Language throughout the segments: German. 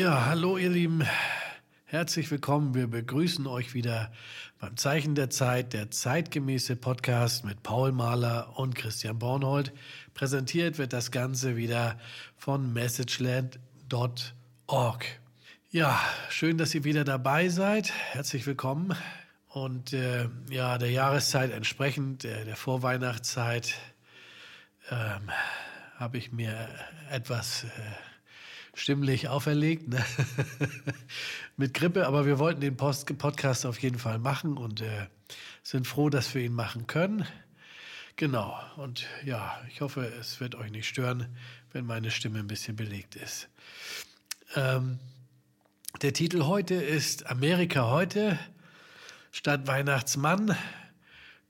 Ja, hallo ihr Lieben. Herzlich willkommen. Wir begrüßen euch wieder beim Zeichen der Zeit, der zeitgemäße Podcast mit Paul Mahler und Christian Bornhold. Präsentiert wird das Ganze wieder von messageland.org. Ja, schön, dass ihr wieder dabei seid. Herzlich willkommen. Und äh, ja, der Jahreszeit entsprechend, äh, der Vorweihnachtszeit, ähm, habe ich mir etwas äh, stimmlich auferlegt ne? mit Grippe, aber wir wollten den Post Podcast auf jeden Fall machen und äh, sind froh, dass wir ihn machen können. Genau, und ja, ich hoffe, es wird euch nicht stören, wenn meine Stimme ein bisschen belegt ist. Ähm, der Titel heute ist Amerika heute. Statt Weihnachtsmann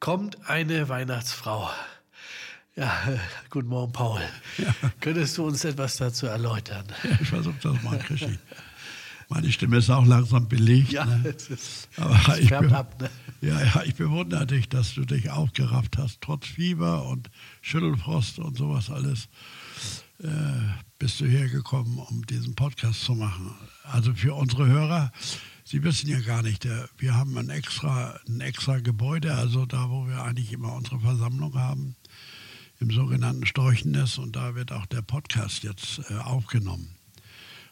kommt eine Weihnachtsfrau. Ja, guten Morgen, Paul. Ja. Könntest du uns etwas dazu erläutern? Ja, ich versuche das mal, Krischi. Meine Stimme ist auch langsam belegt. Ja, ne? es ist, Aber es ich ab. Ne? Ja, ja, ich bewundere dich, dass du dich aufgerafft hast, trotz Fieber und Schüttelfrost und sowas alles. Äh, bist du hergekommen, um diesen Podcast zu machen. Also für unsere Hörer, Sie wissen ja gar nicht, wir haben ein extra, ein extra Gebäude, also da, wo wir eigentlich immer unsere Versammlung haben im sogenannten Storchennest und da wird auch der Podcast jetzt äh, aufgenommen.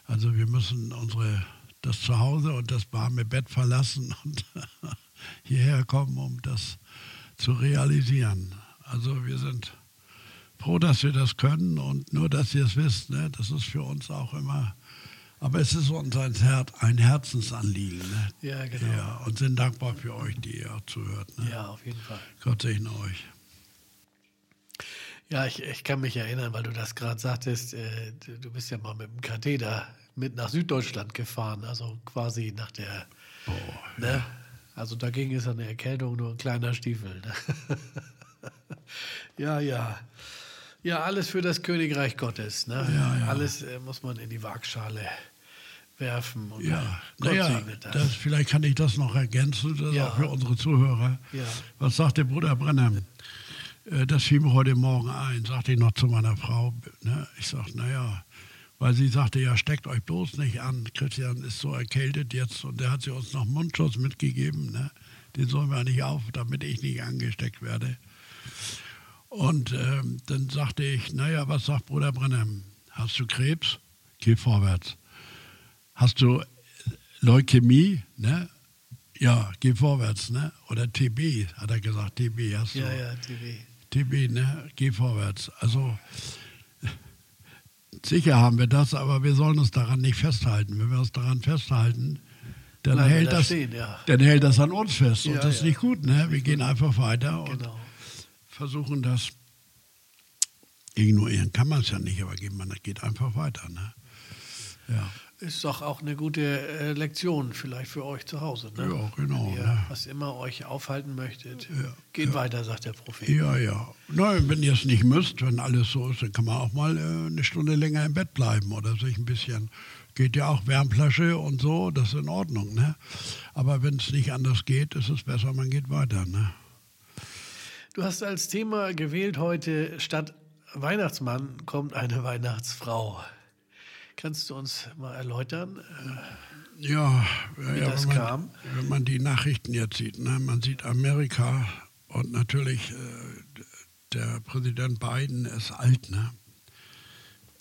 Also wir müssen unsere, das Zuhause und das warme Bett verlassen und hierher kommen, um das zu realisieren. Also wir sind froh, dass wir das können und nur, dass ihr es wisst, ne, das ist für uns auch immer, aber es ist uns ein, Herz, ein Herzensanliegen. Ne? Ja, genau. Ja, und sind dankbar für euch, die ihr auch zuhört. Ne? Ja, auf jeden Fall. Gott segne euch. Ja, ich, ich kann mich erinnern, weil du das gerade sagtest, äh, du bist ja mal mit dem Katheter mit nach Süddeutschland gefahren, also quasi nach der, oh, ne? Ja. Also da ging es an der Erkältung nur ein kleiner Stiefel. Ne? ja, ja. Ja, alles für das Königreich Gottes. Ne? Ja, ja. Alles äh, muss man in die Waagschale werfen. Und ja, Gott naja, segnet das. das. Vielleicht kann ich das noch ergänzen, das ja. auch für unsere Zuhörer. Was sagt der Bruder Brenner? Äh, das fiel mir heute Morgen ein, sagte ich noch zu meiner Frau. Ne? Ich sagte, naja, weil sie sagte, ja, steckt euch bloß nicht an. Christian ist so erkältet jetzt und der hat sie uns noch Mundschutz mitgegeben. Ne? Den sollen wir nicht auf, damit ich nicht angesteckt werde. Und ähm, dann sagte ich, naja, was sagt Bruder Brennem? Hast du Krebs? Geh vorwärts. Hast du Leukämie? Ne? Ja, geh vorwärts. Ne? Oder TB, hat er gesagt. TB hast du. Ja, ja, TB. Tibi, ne? geh vorwärts. Also sicher haben wir das, aber wir sollen uns daran nicht festhalten. Wenn wir uns daran festhalten, dann, hält da das, stehen, ja. dann hält das an uns fest. Und ja, das ist ja. nicht gut. Ne? Wir gehen einfach weiter genau. und versuchen das. Ignorieren kann man es ja nicht, aber man geht einfach weiter. Ne? Ja. Ist doch auch eine gute äh, Lektion vielleicht für euch zu Hause. Ne? Ja, genau. Wenn ihr ne? was immer euch aufhalten möchtet, ja, geht ja. weiter, sagt der Prophet. Ja, ja. Nein, wenn ihr es nicht müsst, wenn alles so ist, dann kann man auch mal äh, eine Stunde länger im Bett bleiben oder sich ein bisschen, geht ja auch Wärmflasche und so, das ist in Ordnung. Ne? Aber wenn es nicht anders geht, ist es besser, man geht weiter. Ne? Du hast als Thema gewählt heute, statt Weihnachtsmann kommt eine Weihnachtsfrau. Kannst du uns mal erläutern, äh, ja, wie ja, das wenn man, kam? Wenn man die Nachrichten jetzt sieht, ne? man sieht Amerika und natürlich äh, der Präsident Biden ist alt, ne?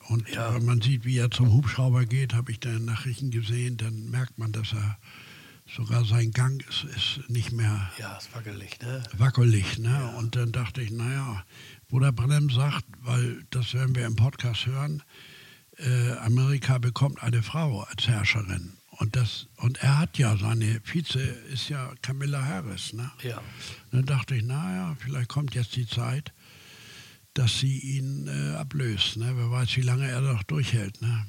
Und ja. wenn man sieht, wie er zum Hubschrauber geht, habe ich da in Nachrichten gesehen, dann merkt man, dass er sogar sein Gang ist, ist nicht mehr. Ja, ist wackelig, ne? Wackelig, ne? Ja. Und dann dachte ich, naja, Bruder Brennem sagt, weil das werden wir im Podcast hören, äh, Amerika bekommt eine Frau als Herrscherin. Und, das, und er hat ja, seine Vize ist ja Camilla Harris. Ne? Ja. dann dachte ich, naja, vielleicht kommt jetzt die Zeit, dass sie ihn äh, ablöst. Ne? Wer weiß, wie lange er noch durchhält. Ne?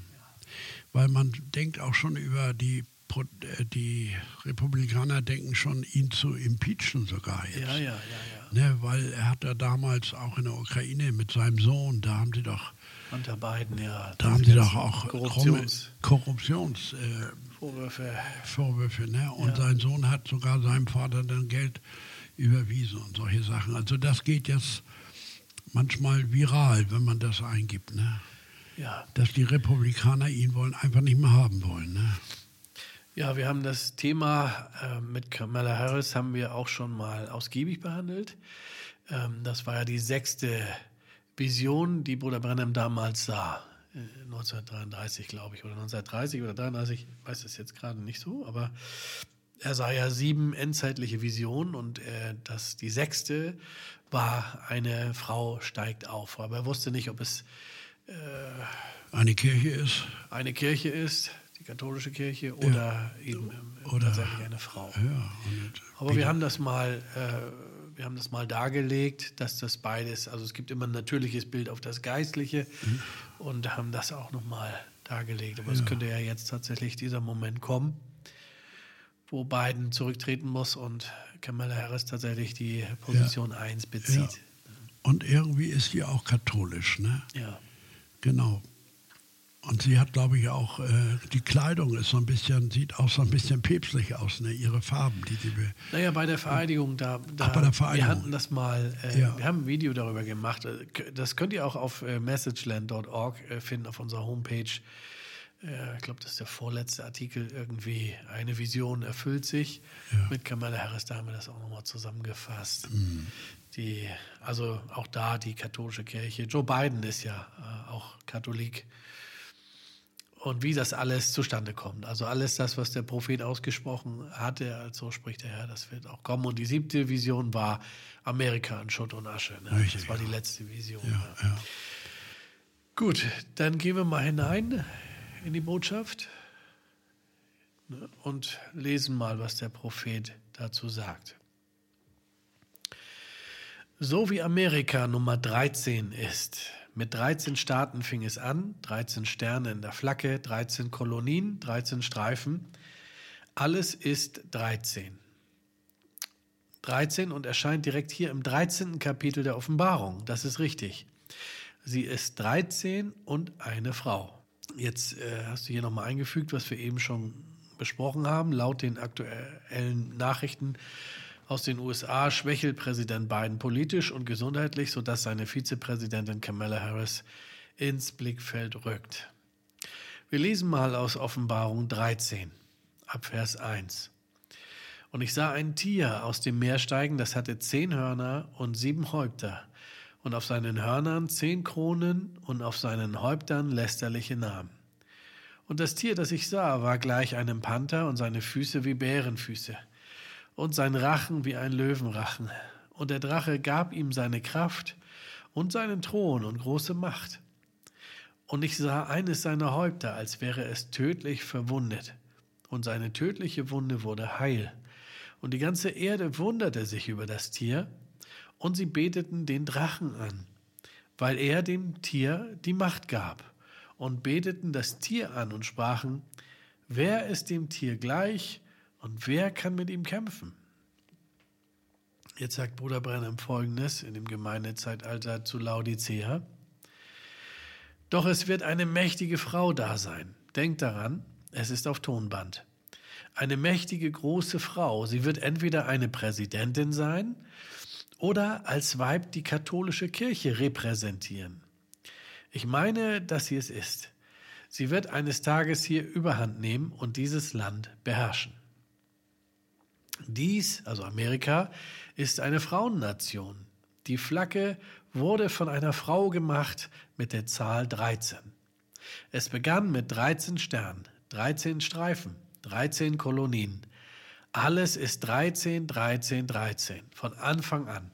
Weil man denkt auch schon über die, äh, die Republikaner denken schon, ihn zu impeachen sogar jetzt. Ja, ja, ja. ja. Ne? Weil er hat ja damals auch in der Ukraine mit seinem Sohn, da haben sie doch unter beiden, ja. Da haben sie doch auch Korruptions, Korruptions äh, Vorwürfe. Vorwürfe ne? Und ja. sein Sohn hat sogar seinem Vater dann Geld überwiesen und solche Sachen. Also das geht jetzt manchmal viral, wenn man das eingibt. Ne? ja. dass die Republikaner ihn wollen einfach nicht mehr haben wollen. Ne? Ja, wir haben das Thema äh, mit Kamala Harris haben wir auch schon mal ausgiebig behandelt. Ähm, das war ja die sechste Vision, die Bruder Brennan damals sah. 1933, äh, glaube ich, oder 1930 oder 33, ich weiß das jetzt gerade nicht so, aber er sah ja sieben endzeitliche Visionen und äh, das, die sechste war, eine Frau steigt auf. Aber er wusste nicht, ob es äh, eine Kirche ist. Eine Kirche ist, die katholische Kirche, oder ja. eben äh, oder, tatsächlich eine Frau. Ja, Aber wir haben das mal. Wir haben das mal dargelegt, dass das beides, also es gibt immer ein natürliches Bild auf das Geistliche mhm. und haben das auch nochmal dargelegt. Aber ja. es könnte ja jetzt tatsächlich dieser Moment kommen, wo Biden zurücktreten muss und Kamala Harris tatsächlich die Position ja. 1 bezieht. Ja. Und irgendwie ist sie auch katholisch, ne? Ja. Genau. Und sie hat, glaube ich, auch, äh, die Kleidung ist so ein bisschen, sieht auch so ein bisschen päpstlich aus, ne? ihre Farben, die sie. Naja, bei der Vereidigung, da, da Ach, bei der Vereidigung. wir hatten das mal, äh, ja. wir haben ein Video darüber gemacht. Äh, das könnt ihr auch auf äh, messageland.org äh, finden, auf unserer Homepage. Äh, ich glaube, das ist der vorletzte Artikel irgendwie. Eine Vision erfüllt sich. Ja. Mit Kamala Harris, da haben wir das auch nochmal zusammengefasst. Mhm. Die, also auch da die katholische Kirche. Joe Biden ist ja auch Katholik und wie das alles zustande kommt. Also alles das, was der Prophet ausgesprochen hatte, so spricht der Herr, das wird auch kommen. Und die siebte Vision war Amerika in Schutt und Asche. Ne? Das war die letzte Vision. Ja, ja. Gut, dann gehen wir mal hinein in die Botschaft ne? und lesen mal, was der Prophet dazu sagt. So wie Amerika Nummer 13 ist, mit 13 Staaten fing es an, 13 Sterne in der Flagge, 13 Kolonien, 13 Streifen. Alles ist 13. 13 und erscheint direkt hier im 13. Kapitel der Offenbarung. Das ist richtig. Sie ist 13 und eine Frau. Jetzt äh, hast du hier nochmal eingefügt, was wir eben schon besprochen haben. Laut den aktuellen Nachrichten aus den USA schwächelt Präsident Biden politisch und gesundheitlich, sodass seine Vizepräsidentin Kamala Harris ins Blickfeld rückt. Wir lesen mal aus Offenbarung 13, ab Vers 1. Und ich sah ein Tier aus dem Meer steigen, das hatte zehn Hörner und sieben Häupter, und auf seinen Hörnern zehn Kronen und auf seinen Häuptern lästerliche Namen. Und das Tier, das ich sah, war gleich einem Panther und seine Füße wie Bärenfüße und sein Rachen wie ein Löwenrachen. Und der Drache gab ihm seine Kraft und seinen Thron und große Macht. Und ich sah eines seiner Häupter, als wäre es tödlich verwundet. Und seine tödliche Wunde wurde heil. Und die ganze Erde wunderte sich über das Tier, und sie beteten den Drachen an, weil er dem Tier die Macht gab, und beteten das Tier an und sprachen, wer ist dem Tier gleich, und wer kann mit ihm kämpfen? Jetzt sagt Bruder Brennan folgendes in dem Gemeindezeitalter zu Laodicea. Doch es wird eine mächtige Frau da sein. Denkt daran, es ist auf Tonband. Eine mächtige große Frau. Sie wird entweder eine Präsidentin sein oder als Weib die katholische Kirche repräsentieren. Ich meine, dass sie es ist. Sie wird eines Tages hier Überhand nehmen und dieses Land beherrschen. Dies, also Amerika, ist eine Frauennation. Die Flagge wurde von einer Frau gemacht mit der Zahl 13. Es begann mit 13 Sternen, 13 Streifen, 13 Kolonien. Alles ist 13, 13, 13 von Anfang an.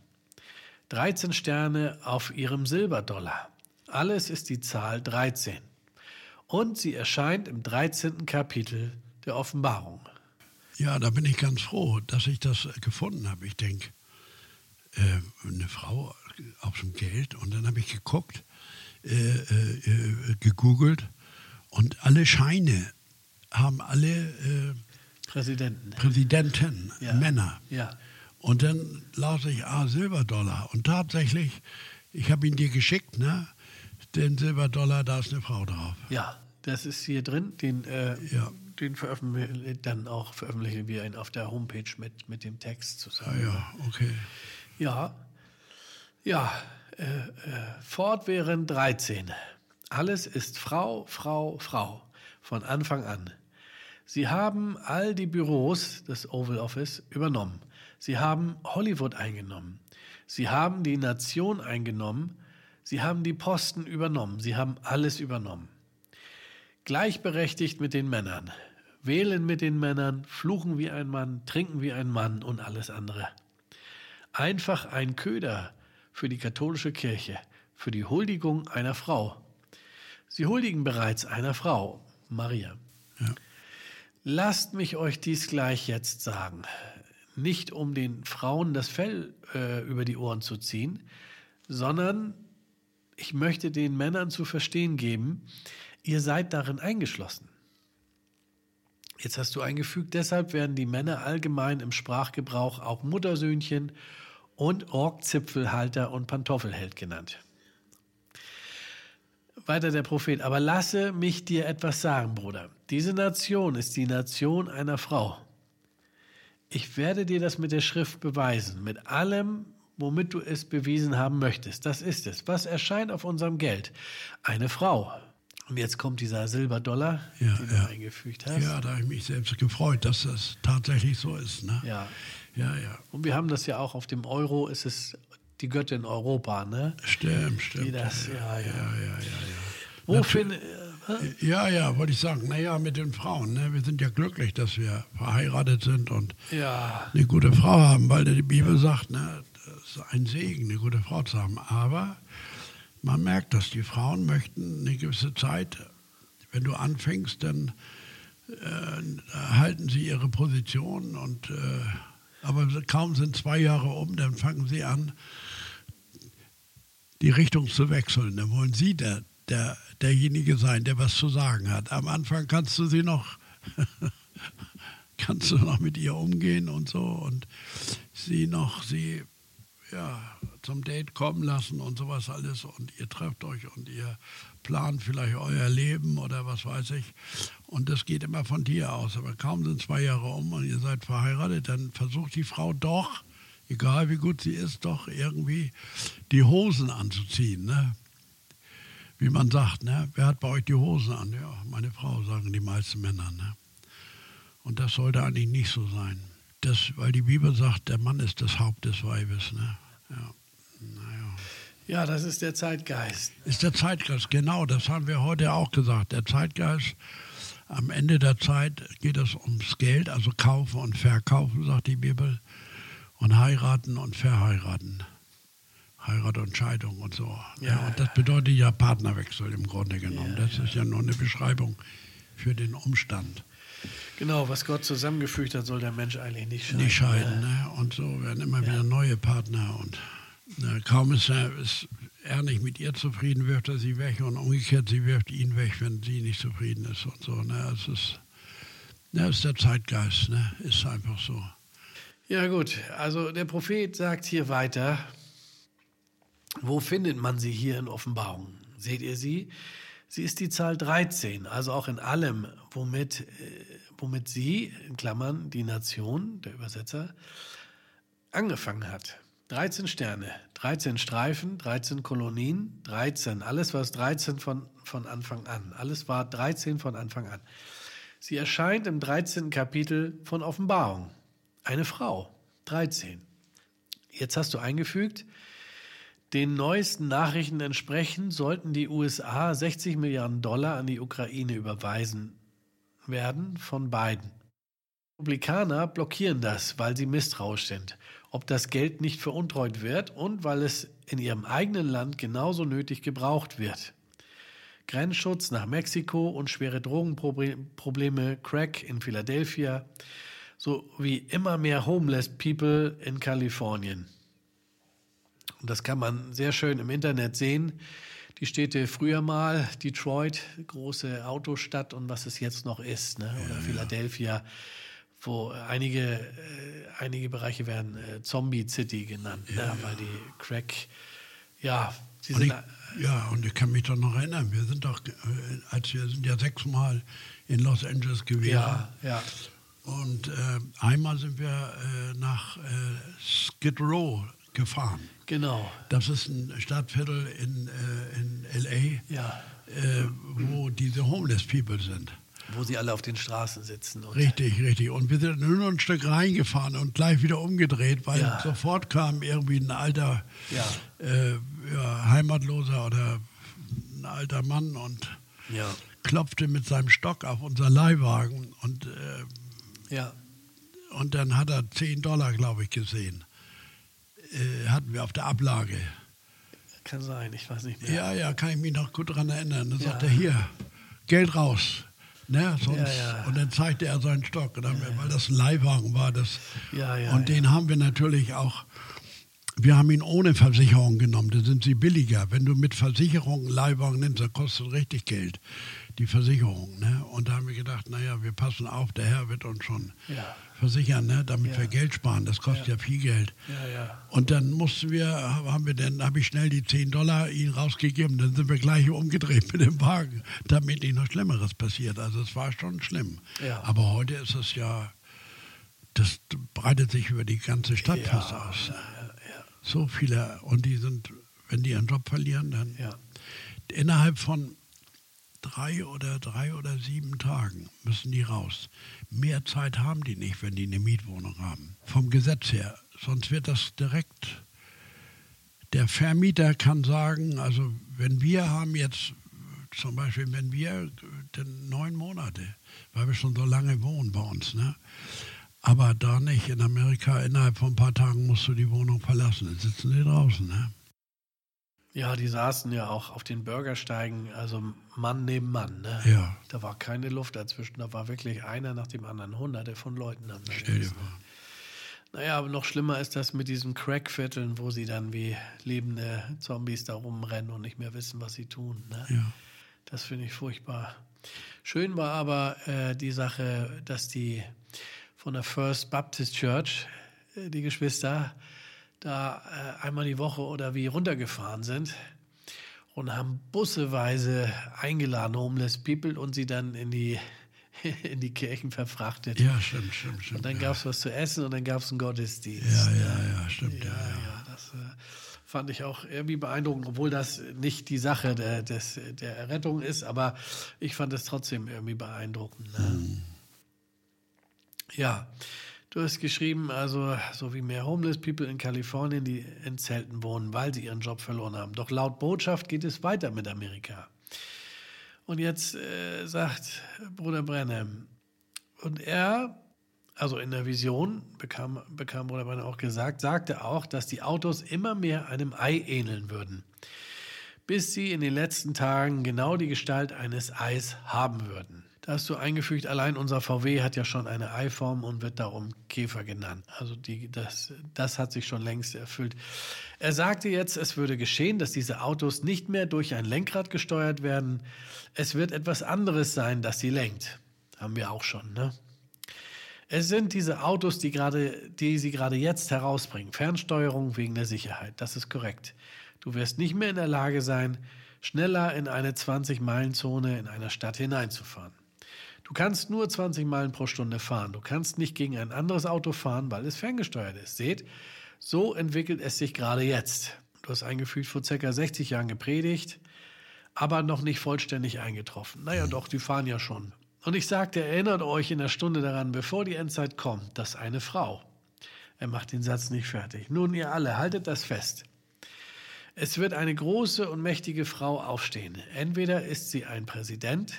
13 Sterne auf ihrem Silberdollar. Alles ist die Zahl 13. Und sie erscheint im 13. Kapitel der Offenbarung. Ja, da bin ich ganz froh, dass ich das gefunden habe. Ich denke, äh, eine Frau auf dem Geld und dann habe ich geguckt, äh, äh, gegoogelt und alle Scheine haben alle äh, Präsidenten, Präsidenten ja. Männer. Ja. Und dann las ich, ah, Silberdollar. Und tatsächlich, ich habe ihn dir geschickt, ne? Den Silberdollar, da ist eine Frau drauf. Ja, das ist hier drin. Den äh, ja den veröffentlichen dann auch veröffentlichen wir ihn auf der Homepage mit, mit dem Text zusammen. Ja, okay. Ja, ja, äh, äh, fortwährend 13. Alles ist Frau, Frau, Frau von Anfang an. Sie haben all die Büros des Oval Office übernommen. Sie haben Hollywood eingenommen. Sie haben die Nation eingenommen. Sie haben die Posten übernommen. Sie haben alles übernommen. Gleichberechtigt mit den Männern. Wählen mit den Männern, fluchen wie ein Mann, trinken wie ein Mann und alles andere. Einfach ein Köder für die katholische Kirche, für die Huldigung einer Frau. Sie huldigen bereits einer Frau, Maria. Ja. Lasst mich euch dies gleich jetzt sagen. Nicht um den Frauen das Fell äh, über die Ohren zu ziehen, sondern ich möchte den Männern zu verstehen geben, ihr seid darin eingeschlossen. Jetzt hast du eingefügt, deshalb werden die Männer allgemein im Sprachgebrauch auch Muttersöhnchen und Orgzipfelhalter und Pantoffelheld genannt. Weiter der Prophet, aber lasse mich dir etwas sagen, Bruder. Diese Nation ist die Nation einer Frau. Ich werde dir das mit der Schrift beweisen, mit allem, womit du es bewiesen haben möchtest. Das ist es. Was erscheint auf unserem Geld? Eine Frau. Und jetzt kommt dieser Silberdollar, ja, den ja. du eingefügt hast. Ja, da habe ich mich selbst gefreut, dass das tatsächlich so ist. Ne? Ja. Ja, ja. Und wir haben das ja auch auf dem Euro, ist es die Göttin Europa, ne? Stimmt, stimmt. Die das, ja, ja. ja, ja, ja, ja. Wo finde äh, Ja, ja, wollte ich sagen. Naja, mit den Frauen. Ne? Wir sind ja glücklich, dass wir verheiratet sind und eine gute Frau haben, weil die Bibel sagt, ne, das ist ein Segen, eine gute Frau zu haben. Aber man merkt, dass die Frauen möchten eine gewisse Zeit, wenn du anfängst, dann äh, halten sie ihre Position und äh, aber kaum sind zwei Jahre um, dann fangen sie an, die Richtung zu wechseln. Dann wollen sie der, der, derjenige sein, der was zu sagen hat. Am Anfang kannst du sie noch, kannst du noch mit ihr umgehen und so und sie noch, sie ja, zum Date kommen lassen und sowas alles und ihr trefft euch und ihr plant vielleicht euer Leben oder was weiß ich. Und das geht immer von dir aus. Aber kaum sind zwei Jahre um und ihr seid verheiratet, dann versucht die Frau doch, egal wie gut sie ist, doch irgendwie die Hosen anzuziehen. Ne? Wie man sagt, ne? wer hat bei euch die Hosen an? Ja, meine Frau, sagen die meisten Männer. Ne? Und das sollte eigentlich nicht so sein. Das, weil die Bibel sagt, der Mann ist das Haupt des Weibes. Ne? Ja. Ja, das ist der Zeitgeist. Ist der Zeitgeist, genau, das haben wir heute auch gesagt. Der Zeitgeist, am Ende der Zeit geht es ums Geld, also kaufen und verkaufen, sagt die Bibel, und heiraten und verheiraten. Heirat und Scheidung und so. Ja. ja und das bedeutet ja Partnerwechsel im Grunde genommen. Ja, das ist ja nur eine Beschreibung für den Umstand. Genau, was Gott zusammengefügt hat, soll der Mensch eigentlich nicht scheiden. Nicht scheiden, ne? Und so werden immer wieder neue Partner und kaum ist er, ist er nicht mit ihr zufrieden, wirft er sie weg und umgekehrt, sie wirft ihn weg, wenn sie nicht zufrieden ist und so. Ne? Es ist, ne, ist der Zeitgeist, ne? ist einfach so. Ja gut, also der Prophet sagt hier weiter, wo findet man sie hier in Offenbarung? Seht ihr sie? Sie ist die Zahl 13, also auch in allem, womit, äh, womit sie, in Klammern die Nation, der Übersetzer, angefangen hat. 13 Sterne, 13 Streifen, 13 Kolonien, 13, alles war 13 von, von Anfang an. Alles war 13 von Anfang an. Sie erscheint im 13. Kapitel von Offenbarung. Eine Frau, 13. Jetzt hast du eingefügt, den neuesten Nachrichten entsprechend sollten die USA 60 Milliarden Dollar an die Ukraine überweisen werden von beiden. Republikaner blockieren das, weil sie misstrauisch sind ob das Geld nicht veruntreut wird und weil es in ihrem eigenen Land genauso nötig gebraucht wird. Grenzschutz nach Mexiko und schwere Drogenprobleme, Crack in Philadelphia, sowie immer mehr Homeless People in Kalifornien. Und das kann man sehr schön im Internet sehen. Die Städte früher mal, Detroit, große Autostadt und was es jetzt noch ist, ne? oder ja, Philadelphia. Ja wo einige, äh, einige Bereiche werden äh, Zombie City genannt, ne? ja, ne? weil die Crack, ja, sie sind. Ich, ja, und ich kann mich doch noch erinnern, wir sind doch, äh, als wir sind ja sechsmal in Los Angeles gewesen. Ja, ja. Und äh, einmal sind wir äh, nach äh, Skid Row gefahren. Genau. Das ist ein Stadtviertel in, in L.A. Ja wo diese Homeless People sind. Wo sie alle auf den Straßen sitzen. richtig, richtig. Und wir sind nur ein Stück reingefahren und gleich wieder umgedreht, weil ja. sofort kam irgendwie ein alter ja. Äh, ja, Heimatloser oder ein alter Mann und klopfte mit seinem Stock auf unser Leihwagen und äh, ja. Und dann hat er 10 Dollar, glaube ich, gesehen. Äh, hatten wir auf der Ablage. Kann sein, ich weiß nicht mehr. Ja, ja, kann ich mich noch gut daran erinnern. Dann sagt er, hier, Geld raus. Ne, sonst, ja, ja. Und dann zeigte er seinen Stock, wir, weil das ein Leihwagen war. Das, und den haben wir natürlich auch, wir haben ihn ohne Versicherung genommen, da sind sie billiger. Wenn du mit Versicherung einen Leihwagen nimmst, dann kostet richtig Geld die Versicherung. Ne? Und da haben wir gedacht, naja, wir passen auf, der Herr wird uns schon ja. versichern, ne? damit ja. wir Geld sparen. Das kostet ja, ja viel Geld. Und dann mussten wir, haben wir dann, habe ich schnell die 10 Dollar ihn rausgegeben, dann sind wir gleich umgedreht mit dem Wagen, damit nicht noch Schlimmeres passiert. Also es war schon schlimm. Aber heute ist es ja, das breitet sich über die ganze Stadt fast aus. So viele, und die sind, wenn die ihren Job verlieren, dann innerhalb von drei oder drei oder sieben Tagen müssen die raus. Mehr Zeit haben die nicht, wenn die eine Mietwohnung haben. Vom Gesetz her. Sonst wird das direkt. Der Vermieter kann sagen, also wenn wir haben jetzt zum Beispiel, wenn wir neun Monate, weil wir schon so lange wohnen bei uns, ne? Aber da nicht. In Amerika innerhalb von ein paar Tagen musst du die Wohnung verlassen. Dann sitzen die draußen, ne? Ja, die saßen ja auch auf den Bürgersteigen, also Mann neben Mann. Ne? Ja. Da war keine Luft dazwischen, da war wirklich einer nach dem anderen. Hunderte von Leuten haben da Stell dir vor. Naja, aber noch schlimmer ist das mit diesen Crackvierteln, wo sie dann wie lebende Zombies da rumrennen und nicht mehr wissen, was sie tun. Ne? Ja. Das finde ich furchtbar. Schön war aber äh, die Sache, dass die von der First Baptist Church, äh, die Geschwister, da äh, einmal die Woche oder wie runtergefahren sind und haben busseweise eingeladen, Homeless People, und sie dann in die, in die Kirchen verfrachtet. Ja, stimmt, stimmt, stimmt. Und dann gab es was zu essen und dann gab es einen Gottesdienst. Ja, ja, ja, stimmt. Ja, ja, ja. das äh, fand ich auch irgendwie beeindruckend, obwohl das nicht die Sache der, des, der Errettung ist, aber ich fand es trotzdem irgendwie beeindruckend. Ne? Hm. Ja. Du hast geschrieben, also so wie mehr Homeless People in Kalifornien, die in Zelten wohnen, weil sie ihren Job verloren haben. Doch laut Botschaft geht es weiter mit Amerika. Und jetzt äh, sagt Bruder Brennem, und er, also in der Vision, bekam, bekam Bruder Brennem auch gesagt, sagte auch, dass die Autos immer mehr einem Ei ähneln würden, bis sie in den letzten Tagen genau die Gestalt eines Eis haben würden. Da hast du eingefügt, allein unser VW hat ja schon eine Eiform und wird darum Käfer genannt. Also die, das, das hat sich schon längst erfüllt. Er sagte jetzt, es würde geschehen, dass diese Autos nicht mehr durch ein Lenkrad gesteuert werden. Es wird etwas anderes sein, das sie lenkt. Haben wir auch schon, ne? Es sind diese Autos, die, gerade, die sie gerade jetzt herausbringen. Fernsteuerung wegen der Sicherheit. Das ist korrekt. Du wirst nicht mehr in der Lage sein, schneller in eine 20-Meilen-Zone in einer Stadt hineinzufahren. Du kannst nur 20 Meilen pro Stunde fahren. Du kannst nicht gegen ein anderes Auto fahren, weil es ferngesteuert ist. Seht, so entwickelt es sich gerade jetzt. Du hast eingefügt vor ca. 60 Jahren gepredigt, aber noch nicht vollständig eingetroffen. Naja, doch, die fahren ja schon. Und ich sagte, erinnert euch in der Stunde daran, bevor die Endzeit kommt, dass eine Frau. Er macht den Satz nicht fertig. Nun, ihr alle, haltet das fest. Es wird eine große und mächtige Frau aufstehen. Entweder ist sie ein Präsident,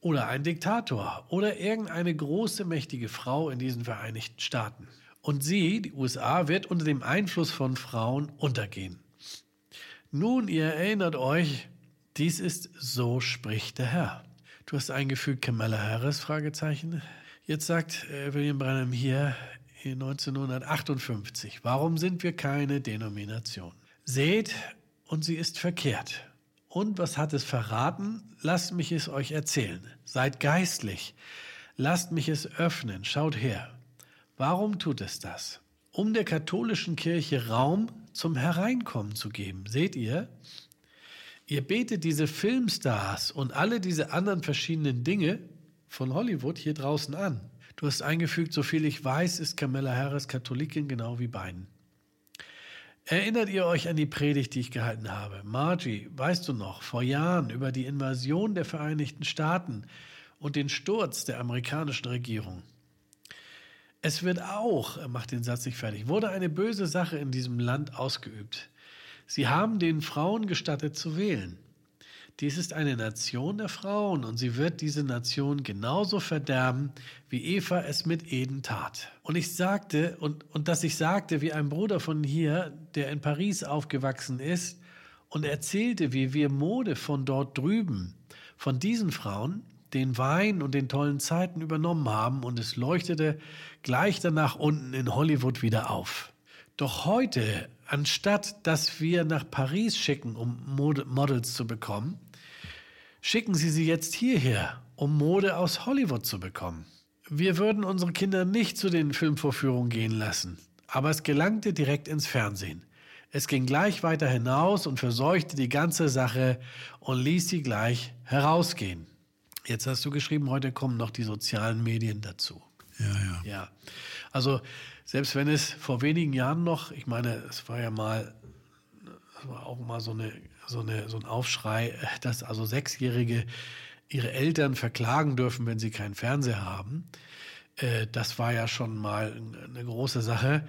oder ein Diktator oder irgendeine große, mächtige Frau in diesen Vereinigten Staaten. Und sie, die USA, wird unter dem Einfluss von Frauen untergehen. Nun, ihr erinnert euch, dies ist so spricht der Herr. Du hast eingefügt Kamala Harris, Fragezeichen. Jetzt sagt äh, William Branham hier 1958, warum sind wir keine Denomination? Seht, und sie ist verkehrt. Und was hat es verraten? Lasst mich es euch erzählen. Seid geistlich. Lasst mich es öffnen. Schaut her. Warum tut es das? Um der katholischen Kirche Raum zum Hereinkommen zu geben. Seht ihr? Ihr betet diese Filmstars und alle diese anderen verschiedenen Dinge von Hollywood hier draußen an. Du hast eingefügt, soviel ich weiß, ist Camilla Harris Katholikin genau wie Biden. Erinnert ihr euch an die Predigt, die ich gehalten habe? Margie, weißt du noch, vor Jahren über die Invasion der Vereinigten Staaten und den Sturz der amerikanischen Regierung? Es wird auch, er macht den Satz nicht fertig, wurde eine böse Sache in diesem Land ausgeübt. Sie haben den Frauen gestattet zu wählen. Dies ist eine Nation der Frauen und sie wird diese Nation genauso verderben, wie Eva es mit Eden tat. Und ich sagte, und, und dass ich sagte, wie ein Bruder von hier, der in Paris aufgewachsen ist, und erzählte, wie wir Mode von dort drüben, von diesen Frauen, den Wein und den tollen Zeiten übernommen haben und es leuchtete gleich danach unten in Hollywood wieder auf. Doch heute, anstatt dass wir nach Paris schicken, um Models zu bekommen, Schicken Sie sie jetzt hierher, um Mode aus Hollywood zu bekommen. Wir würden unsere Kinder nicht zu den Filmvorführungen gehen lassen, aber es gelangte direkt ins Fernsehen. Es ging gleich weiter hinaus und verseuchte die ganze Sache und ließ sie gleich herausgehen. Jetzt hast du geschrieben, heute kommen noch die sozialen Medien dazu. Ja, ja. Ja. Also, selbst wenn es vor wenigen Jahren noch, ich meine, es war ja mal, es war auch mal so eine so, eine, so ein Aufschrei, dass also Sechsjährige ihre Eltern verklagen dürfen, wenn sie keinen Fernseher haben. Äh, das war ja schon mal eine große Sache.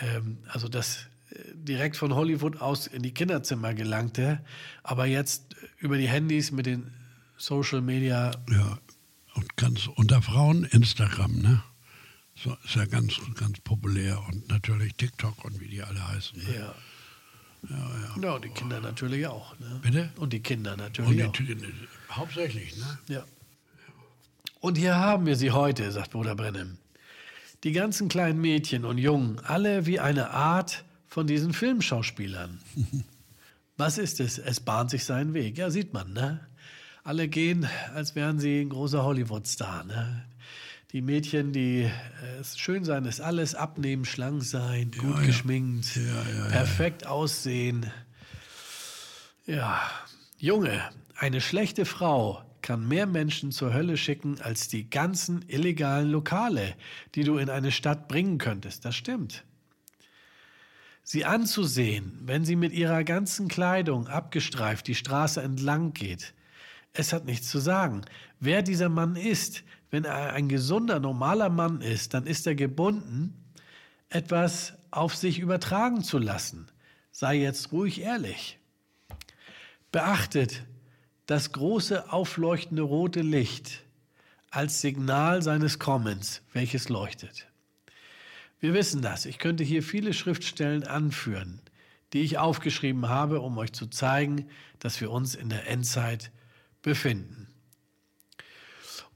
Ähm, also das äh, direkt von Hollywood aus in die Kinderzimmer gelangte, aber jetzt über die Handys mit den Social Media. Ja, und ganz unter Frauen Instagram, ne? So ist ja ganz, ganz populär und natürlich TikTok und wie die alle heißen. Ne? Ja. Ja, ja. ja, und die Kinder natürlich auch. Ne? Bitte? Und die Kinder natürlich und die, auch. Hauptsächlich, ne? Ja. Und hier haben wir sie heute, sagt Bruder Brennem. Die ganzen kleinen Mädchen und Jungen, alle wie eine Art von diesen Filmschauspielern. Was ist es? Es bahnt sich seinen Weg. Ja, sieht man, ne? Alle gehen, als wären sie ein großer Hollywood-Star, ne? Die Mädchen, die äh, schön sein ist alles, abnehmen, schlank sein, gut ja, geschminkt, ja. perfekt aussehen. Ja, Junge, eine schlechte Frau kann mehr Menschen zur Hölle schicken als die ganzen illegalen Lokale, die du in eine Stadt bringen könntest. Das stimmt. Sie anzusehen, wenn sie mit ihrer ganzen Kleidung abgestreift die Straße entlang geht, es hat nichts zu sagen. Wer dieser Mann ist, wenn er ein gesunder, normaler Mann ist, dann ist er gebunden, etwas auf sich übertragen zu lassen. Sei jetzt ruhig ehrlich. Beachtet das große aufleuchtende rote Licht als Signal seines Kommens, welches leuchtet. Wir wissen das. Ich könnte hier viele Schriftstellen anführen, die ich aufgeschrieben habe, um euch zu zeigen, dass wir uns in der Endzeit befinden.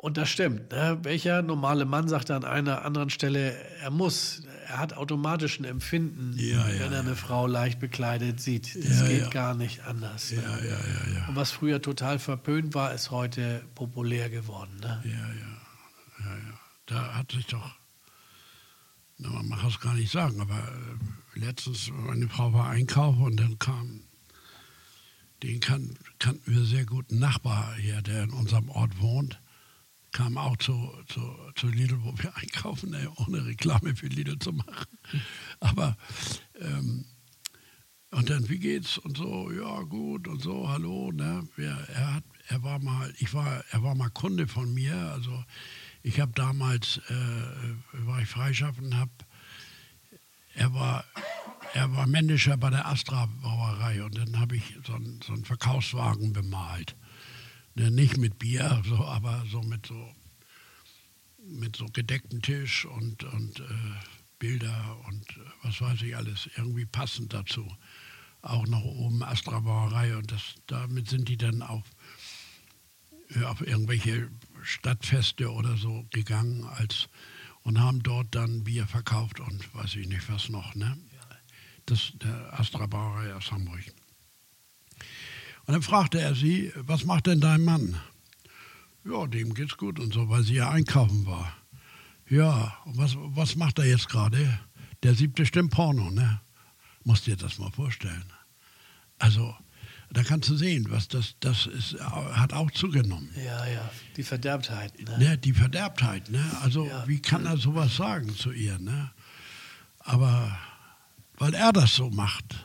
Und das stimmt. Ne? Welcher normale Mann sagt an einer anderen Stelle, er muss, er hat automatisch ein Empfinden, ja, ja, wenn er eine ja. Frau leicht bekleidet sieht. Das geht gar nicht anders. Ne? Und was früher total verpönt war, ist heute populär geworden. Ne? Ja, ja. ja, ja. Da hat sich doch, na, man mag es gar nicht sagen, aber äh, letztens, meine Frau war einkaufen und dann kam, den kan kannten wir sehr guten Nachbar hier, der in unserem Ort wohnt kam auch zu, zu, zu Lidl, wo wir einkaufen, ey, ohne Reklame für Lidl zu machen. Aber ähm, und dann, wie geht's? Und so, ja, gut und so, hallo, ne? Er, hat, er war mal, ich war, er war mal Kunde von mir. Also ich habe damals, äh, war ich freischaffend, habe, er war, er war Manager bei der Astra Brauerei und dann habe ich so, ein, so einen Verkaufswagen bemalt. Nicht mit Bier, so, aber so mit so mit so gedecktem Tisch und, und äh, Bilder und äh, was weiß ich alles, irgendwie passend dazu. Auch noch oben Astra Brauerei und das, damit sind die dann auf, äh, auf irgendwelche Stadtfeste oder so gegangen als, und haben dort dann Bier verkauft und weiß ich nicht was noch. Ne? Das der Astra Brauerei aus Hamburg. Und dann fragte er sie, was macht denn dein Mann? Ja, dem geht's gut und so, weil sie ja einkaufen war. Ja, und was, was macht er jetzt gerade? Der siebte stimmt Porno, ne? Musst dir das mal vorstellen. Also, da kannst du sehen, was das, das ist, hat auch zugenommen. Ja, ja, die Verderbtheit. Ne? ne die Verderbtheit, ne? Also, ja. wie kann er sowas sagen zu ihr, ne? Aber weil er das so macht.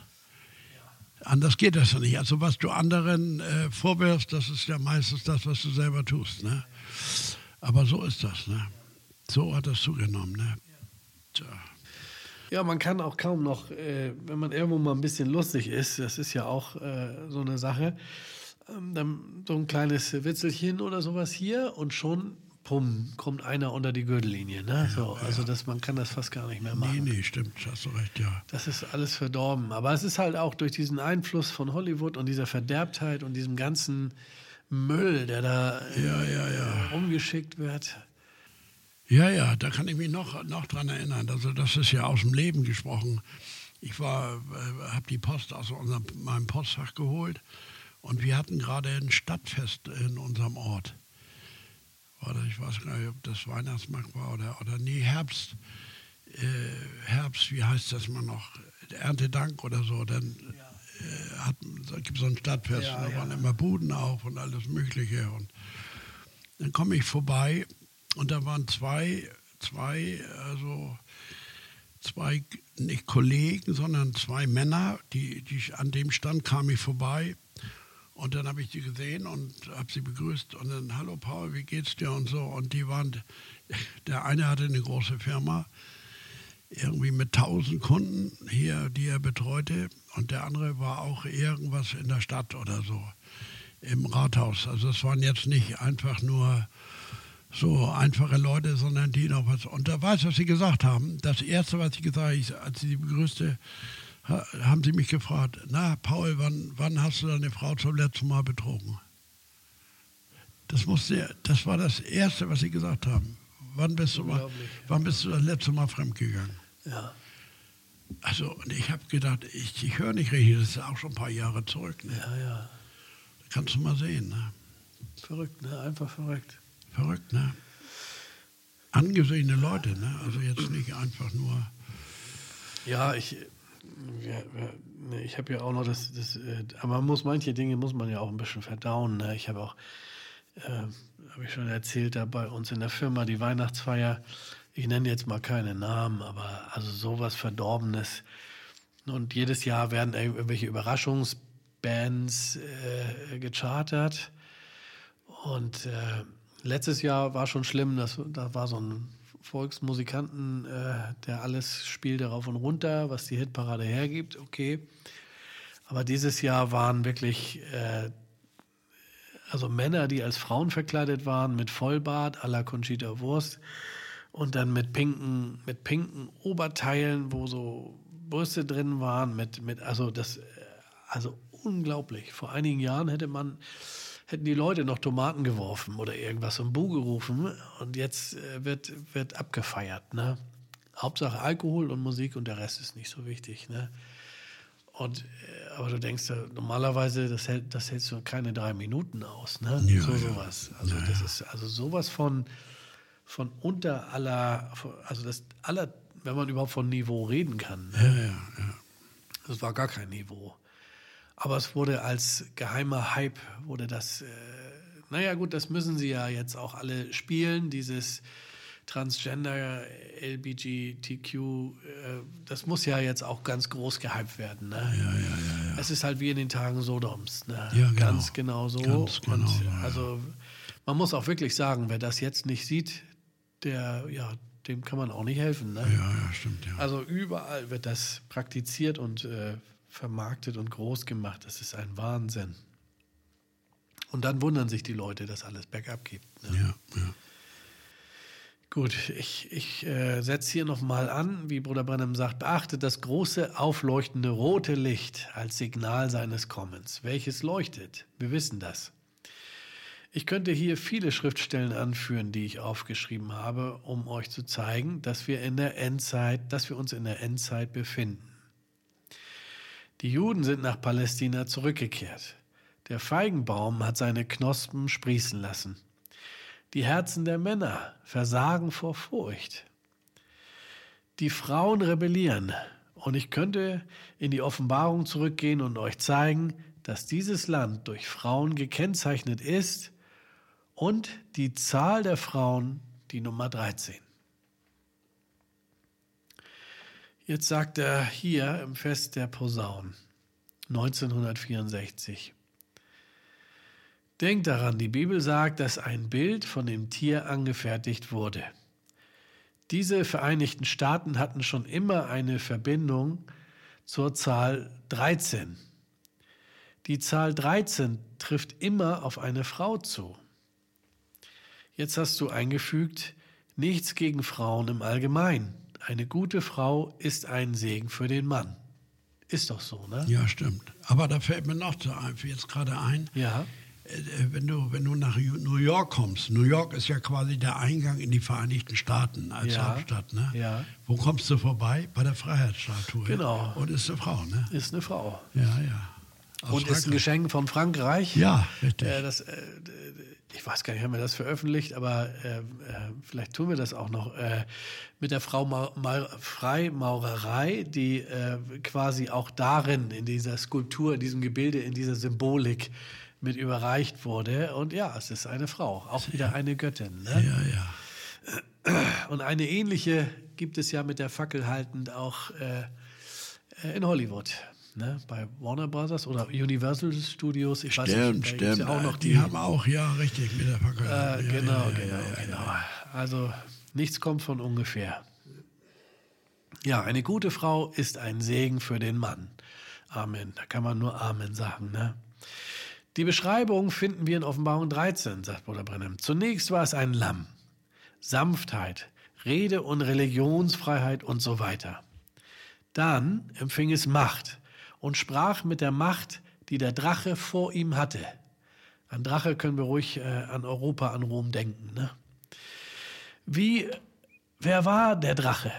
Anders geht das ja nicht. Also was du anderen äh, vorwirfst, das ist ja meistens das, was du selber tust. Ne? Aber so ist das. Ne? So hat das zugenommen. Ne? Tja. Ja, man kann auch kaum noch, äh, wenn man irgendwo mal ein bisschen lustig ist, das ist ja auch äh, so eine Sache, ähm, dann so ein kleines Witzelchen oder sowas hier und schon pum, kommt einer unter die Gürtellinie. Ne? So, also das, man kann das fast gar nicht mehr machen. Nee, nee, stimmt, hast du recht, ja. Das ist alles verdorben. Aber es ist halt auch durch diesen Einfluss von Hollywood und dieser Verderbtheit und diesem ganzen Müll, der da ja, ja, ja. umgeschickt wird. Ja, ja, da kann ich mich noch, noch dran erinnern. Also das ist ja aus dem Leben gesprochen. Ich war, äh, habe die Post aus unserem, meinem Postfach geholt und wir hatten gerade ein Stadtfest in unserem Ort oder ich weiß gar nicht, ob das Weihnachtsmarkt war oder, oder nee, Herbst, äh, Herbst, wie heißt das mal noch, Erntedank oder so, dann äh, gibt es so ein Stadtfest, ja, da ja. waren immer Buden auf und alles Mögliche. Und dann komme ich vorbei und da waren zwei, zwei, also zwei, nicht Kollegen, sondern zwei Männer, die, die an dem Stand kam ich vorbei und dann habe ich die gesehen und habe sie begrüßt und dann, hallo Paul, wie geht's dir und so. Und die waren, der eine hatte eine große Firma, irgendwie mit tausend Kunden hier, die er betreute. Und der andere war auch irgendwas in der Stadt oder so, im Rathaus. Also es waren jetzt nicht einfach nur so einfache Leute, sondern die noch was. Und da weiß, was sie gesagt haben. Das Erste, was ich gesagt habe, als sie die begrüßte, haben sie mich gefragt, na Paul, wann, wann hast du deine Frau zum letzten Mal betrogen? Das, musste, das war das Erste, was sie gesagt haben. Wann bist du, mal, wann bist du das letzte Mal fremdgegangen? Ja. Also, und ich habe gedacht, ich, ich höre nicht richtig, das ist auch schon ein paar Jahre zurück. Ne? Ja, ja. Kannst du mal sehen. Ne? Verrückt, ne? Einfach verrückt. Verrückt, ne? Angesehene Leute, ne? Also jetzt nicht einfach nur. Ja, ich, ja, ich habe ja auch noch das, das äh, aber man muss manche Dinge muss man ja auch ein bisschen verdauen. Ne? Ich habe auch, äh, habe ich schon erzählt, da bei uns in der Firma die Weihnachtsfeier. Ich nenne jetzt mal keine Namen, aber also sowas Verdorbenes. Und jedes Jahr werden irgendwelche Überraschungsbands äh, gechartert. Und äh, letztes Jahr war schon schlimm, das, da war so ein Volksmusikanten, äh, der alles spielte rauf und runter, was die Hitparade hergibt, okay. Aber dieses Jahr waren wirklich äh, also Männer, die als Frauen verkleidet waren, mit Vollbart à la Conchita Wurst und dann mit pinken, mit pinken Oberteilen, wo so Brüste drin waren, mit, mit also das, äh, also unglaublich. Vor einigen Jahren hätte man hätten die Leute noch Tomaten geworfen oder irgendwas und Bu gerufen und jetzt äh, wird, wird abgefeiert. Ne? Hauptsache Alkohol und Musik und der Rest ist nicht so wichtig. Ne? Und, äh, aber du denkst, normalerweise, das, hält, das hältst du keine drei Minuten aus. Ne? Ja, so sowas. Also, ja, das ist also sowas von, von unter aller, also das aller, wenn man überhaupt von Niveau reden kann. Ne? Ja, ja, ja. Das war gar kein Niveau. Aber es wurde als geheimer Hype, wurde das, äh, naja gut, das müssen sie ja jetzt auch alle spielen, dieses Transgender, LBGTQ, äh, das muss ja jetzt auch ganz groß gehypt werden. Ne? Ja, ja, ja, ja. Es ist halt wie in den Tagen Sodoms. Ne? Ja, genau. Ganz genau so. Ganz genau, Und, ja. Also man muss auch wirklich sagen, wer das jetzt nicht sieht, der, ja, dem kann man auch nicht helfen. Ne? Ja, ja, stimmt, ja. Also überall wird das praktiziert und äh, vermarktet und groß gemacht. Das ist ein Wahnsinn. Und dann wundern sich die Leute, dass alles bergab geht. Ne? Ja, ja. Gut, ich, ich äh, setze hier nochmal an, wie Bruder Brennan sagt, beachtet das große aufleuchtende rote Licht als Signal seines Kommens. Welches leuchtet? Wir wissen das. Ich könnte hier viele Schriftstellen anführen, die ich aufgeschrieben habe, um euch zu zeigen, dass wir in der Endzeit, dass wir uns in der Endzeit befinden. Die Juden sind nach Palästina zurückgekehrt. Der Feigenbaum hat seine Knospen sprießen lassen. Die Herzen der Männer versagen vor Furcht. Die Frauen rebellieren. Und ich könnte in die Offenbarung zurückgehen und euch zeigen, dass dieses Land durch Frauen gekennzeichnet ist und die Zahl der Frauen die Nummer 13. Jetzt sagt er hier im Fest der Posaunen 1964. Denkt daran, die Bibel sagt, dass ein Bild von dem Tier angefertigt wurde. Diese Vereinigten Staaten hatten schon immer eine Verbindung zur Zahl 13. Die Zahl 13 trifft immer auf eine Frau zu. Jetzt hast du eingefügt, nichts gegen Frauen im Allgemeinen. Eine gute Frau ist ein Segen für den Mann. Ist doch so, ne? Ja, stimmt. Aber da fällt mir noch jetzt gerade ein. Ja. Äh, wenn du, wenn du nach New York kommst, New York ist ja quasi der Eingang in die Vereinigten Staaten als ja, Hauptstadt. Ne? Ja. Wo kommst du vorbei? Bei der Freiheitsstatue. Genau. Und ist eine Frau, ne? Ist eine Frau. Ja, ja. Aus und Frankreich. ist ein Geschenk von Frankreich. Ja, richtig. Äh, das, äh, ich weiß gar nicht, haben wir das veröffentlicht, aber äh, äh vielleicht tun wir das auch noch. Äh, mit der Frau Ma Ma Freimaurerei, die äh, quasi auch darin, in dieser Skulptur, in diesem Gebilde, in dieser Symbolik mit überreicht wurde. Und ja, es ist eine Frau, auch wieder eine Göttin. Ne? Ja, ja. Und eine ähnliche gibt es ja mit der Fackel haltend auch in Hollywood ne? bei Warner Brothers oder Universal Studios. Ich stimmt, weiß nicht, stimmt. Ja auch noch die, die, haben auch, ja, richtig, mit der Fackel. Äh, ja, genau, ja, genau, genau. Also nichts kommt von ungefähr. Ja, eine gute Frau ist ein Segen für den Mann. Amen. Da kann man nur Amen sagen. Ne? Die Beschreibung finden wir in Offenbarung 13, sagt Bruder Brennem. Zunächst war es ein Lamm. Sanftheit, Rede- und Religionsfreiheit und so weiter. Dann empfing es Macht und sprach mit der Macht, die der Drache vor ihm hatte. An Drache können wir ruhig äh, an Europa, an Rom denken. Ne? Wie, wer war der Drache?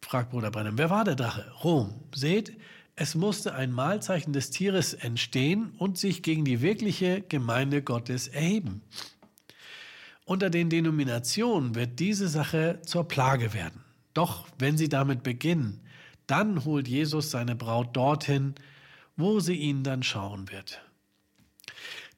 fragt Bruder Brennan. Wer war der Drache? Rom. Seht, es musste ein Mahlzeichen des Tieres entstehen und sich gegen die wirkliche Gemeinde Gottes erheben. Unter den Denominationen wird diese Sache zur Plage werden. Doch wenn sie damit beginnen, dann holt Jesus seine Braut dorthin, wo sie ihn dann schauen wird.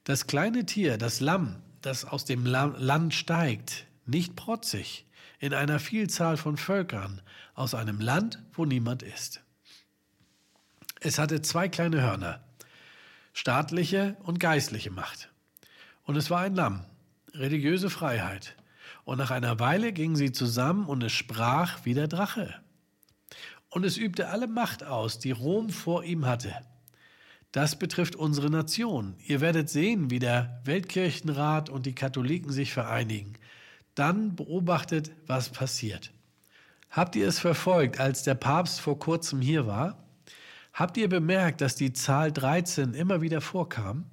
Das kleine Tier, das Lamm, das aus dem Land steigt, nicht protzig, in einer Vielzahl von Völkern, aus einem Land, wo niemand ist. Es hatte zwei kleine Hörner, staatliche und geistliche Macht. Und es war ein Lamm, religiöse Freiheit. Und nach einer Weile gingen sie zusammen und es sprach wie der Drache und es übte alle Macht aus, die Rom vor ihm hatte. Das betrifft unsere Nation. Ihr werdet sehen, wie der Weltkirchenrat und die Katholiken sich vereinigen. Dann beobachtet, was passiert. Habt ihr es verfolgt, als der Papst vor kurzem hier war? Habt ihr bemerkt, dass die Zahl 13 immer wieder vorkam?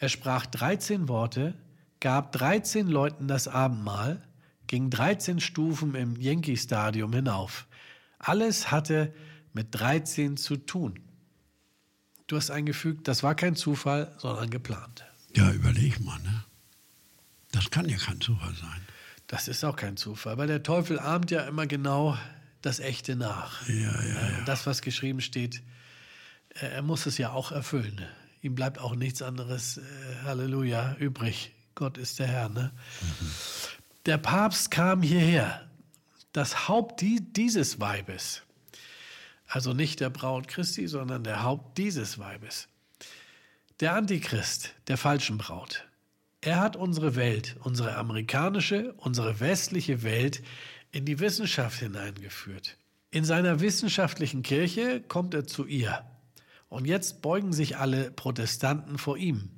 Er sprach 13 Worte, gab 13 Leuten das Abendmahl, ging 13 Stufen im Yankee Stadium hinauf. Alles hatte mit 13 zu tun. Du hast eingefügt, das war kein Zufall, sondern geplant. Ja, überleg mal, ne? Das kann ja kein Zufall sein. Das ist auch kein Zufall, weil der Teufel ahmt ja immer genau das Echte nach. Ja, ja, ja. Das, was geschrieben steht, er muss es ja auch erfüllen. Ihm bleibt auch nichts anderes, äh, Halleluja, übrig. Gott ist der Herr. Ne? Mhm. Der Papst kam hierher das Haupt dieses Weibes, also nicht der Braut Christi, sondern der Haupt dieses Weibes, der Antichrist der falschen Braut. Er hat unsere Welt, unsere amerikanische, unsere westliche Welt in die Wissenschaft hineingeführt. In seiner wissenschaftlichen Kirche kommt er zu ihr. Und jetzt beugen sich alle Protestanten vor ihm.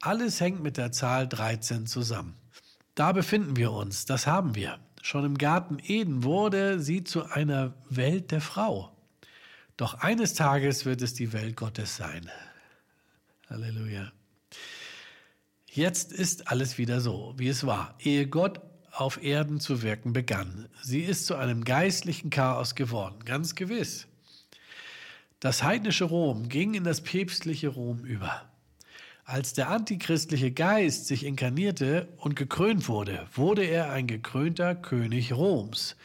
Alles hängt mit der Zahl 13 zusammen. Da befinden wir uns, das haben wir. Schon im Garten Eden wurde sie zu einer Welt der Frau. Doch eines Tages wird es die Welt Gottes sein. Halleluja. Jetzt ist alles wieder so, wie es war, ehe Gott auf Erden zu wirken begann. Sie ist zu einem geistlichen Chaos geworden, ganz gewiss. Das heidnische Rom ging in das päpstliche Rom über. Als der antichristliche Geist sich inkarnierte und gekrönt wurde, wurde er ein gekrönter König Roms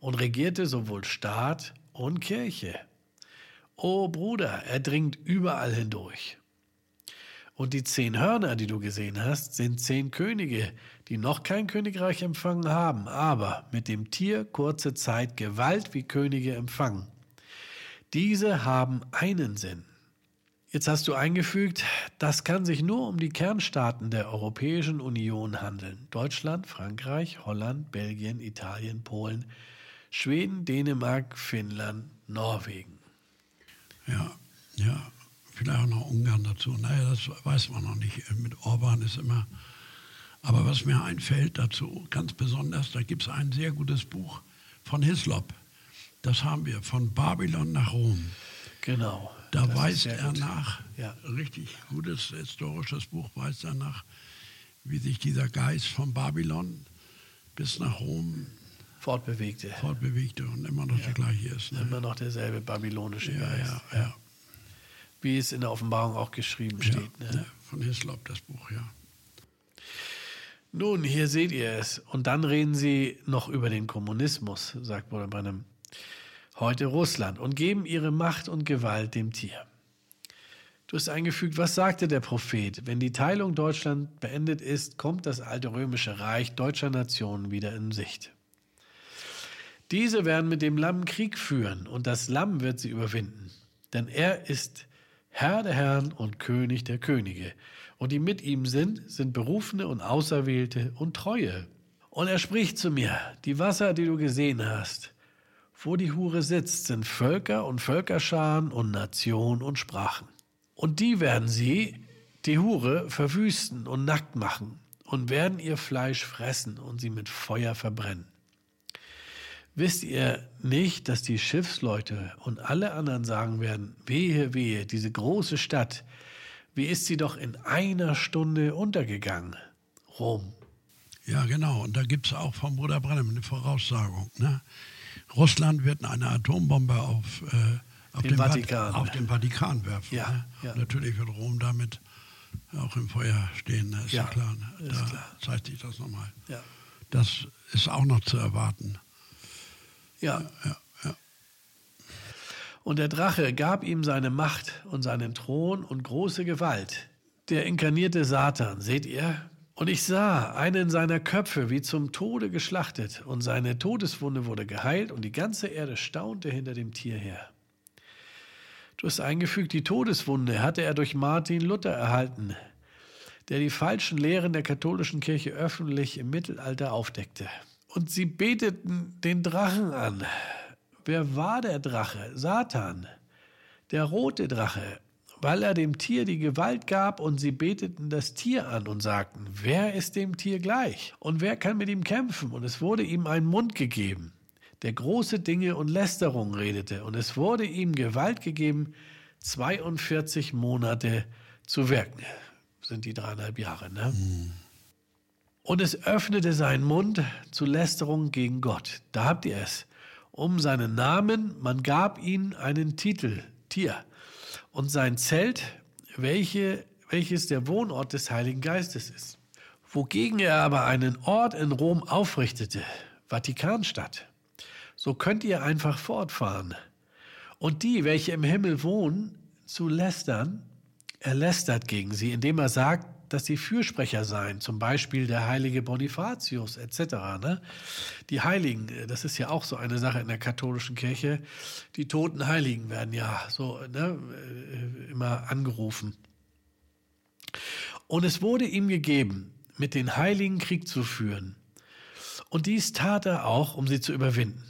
und regierte sowohl Staat und Kirche. O Bruder, er dringt überall hindurch. Und die zehn Hörner, die du gesehen hast, sind zehn Könige, die noch kein Königreich empfangen haben, aber mit dem Tier kurze Zeit Gewalt wie Könige empfangen. Diese haben einen Sinn. Jetzt hast du eingefügt, das kann sich nur um die Kernstaaten der Europäischen Union handeln. Deutschland, Frankreich, Holland, Belgien, Italien, Polen, Schweden, Dänemark, Finnland, Norwegen. Ja, ja, vielleicht auch noch Ungarn dazu. Naja, das weiß man noch nicht. Mit Orban ist immer. Aber was mir einfällt dazu, ganz besonders, da gibt es ein sehr gutes Buch von Hislop. Das haben wir, von Babylon nach Rom. Genau. Da weist er gut. nach, ja. richtig gutes historisches Buch weist er nach, wie sich dieser Geist von Babylon bis nach Rom fortbewegte. Fortbewegte und immer noch ja. der gleiche ist. Ne? Immer noch derselbe babylonische ja, Geist. Ja, ja. Wie es in der Offenbarung auch geschrieben steht. Ne? von Hislop das Buch, ja. Nun, hier seht ihr es. Und dann reden sie noch über den Kommunismus, sagt Bruder Brennem heute Russland, und geben ihre Macht und Gewalt dem Tier. Du hast eingefügt, was sagte der Prophet? Wenn die Teilung Deutschland beendet ist, kommt das alte römische Reich deutscher Nationen wieder in Sicht. Diese werden mit dem Lamm Krieg führen und das Lamm wird sie überwinden. Denn er ist Herr der Herren und König der Könige. Und die mit ihm sind, sind Berufene und Auserwählte und Treue. Und er spricht zu mir, die Wasser, die du gesehen hast, wo die Hure sitzt, sind Völker und Völkerscharen und Nationen und Sprachen. Und die werden sie, die Hure, verwüsten und nackt machen und werden ihr Fleisch fressen und sie mit Feuer verbrennen. Wisst ihr nicht, dass die Schiffsleute und alle anderen sagen werden, wehe, wehe, diese große Stadt, wie ist sie doch in einer Stunde untergegangen? Rom. Ja, genau. Und da gibt es auch vom Bruder Brennem eine Voraussagung. Ne? Russland wird eine Atombombe auf, äh, auf, den, den Vatikan. auf den Vatikan werfen. Ja, ne? ja. Natürlich wird Rom damit auch im Feuer stehen, ne? ist ja, klar. Ne? Da klar. zeigt sich das nochmal. Ja. Das ist auch noch zu erwarten. Ja. Und der Drache gab ihm seine Macht und seinen Thron und große Gewalt. Der inkarnierte Satan, seht ihr, und ich sah einen seiner Köpfe wie zum Tode geschlachtet, und seine Todeswunde wurde geheilt, und die ganze Erde staunte hinter dem Tier her. Du hast eingefügt, die Todeswunde hatte er durch Martin Luther erhalten, der die falschen Lehren der katholischen Kirche öffentlich im Mittelalter aufdeckte. Und sie beteten den Drachen an. Wer war der Drache? Satan, der rote Drache weil er dem Tier die Gewalt gab und sie beteten das Tier an und sagten, wer ist dem Tier gleich und wer kann mit ihm kämpfen? Und es wurde ihm ein Mund gegeben, der große Dinge und Lästerung redete und es wurde ihm Gewalt gegeben, 42 Monate zu wirken. Sind die dreieinhalb Jahre, ne? Mhm. Und es öffnete seinen Mund zu Lästerung gegen Gott. Da habt ihr es. Um seinen Namen, man gab ihm einen Titel, Tier und sein Zelt, welche, welches der Wohnort des Heiligen Geistes ist. Wogegen er aber einen Ort in Rom aufrichtete, Vatikanstadt, so könnt ihr einfach fortfahren. Und die, welche im Himmel wohnen, zu lästern, er lästert gegen sie, indem er sagt, dass sie Fürsprecher seien, zum Beispiel der heilige Bonifatius etc. Ne? Die Heiligen, das ist ja auch so eine Sache in der katholischen Kirche. Die toten Heiligen werden ja so ne, äh, immer angerufen. Und es wurde ihm gegeben, mit den Heiligen Krieg zu führen. Und dies tat er auch, um sie zu überwinden.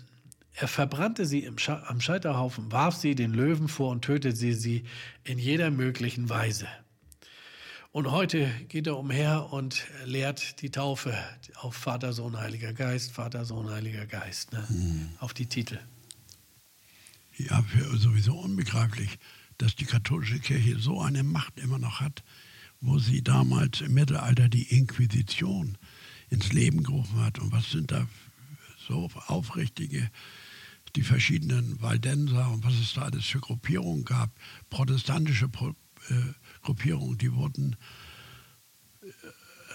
Er verbrannte sie am Scheiterhaufen, warf sie den Löwen vor und tötete sie in jeder möglichen Weise. Und heute geht er umher und lehrt die Taufe auf Vater, Sohn, Heiliger Geist, Vater, Sohn, Heiliger Geist, ne? Hm. auf die Titel. Ja, für sowieso unbegreiflich, dass die katholische Kirche so eine Macht immer noch hat, wo sie damals im Mittelalter die Inquisition ins Leben gerufen hat. Und was sind da so aufrichtige, die verschiedenen Waldenser und was es da alles für Gruppierungen gab, protestantische Pro, äh, Gruppierungen, die wurden äh,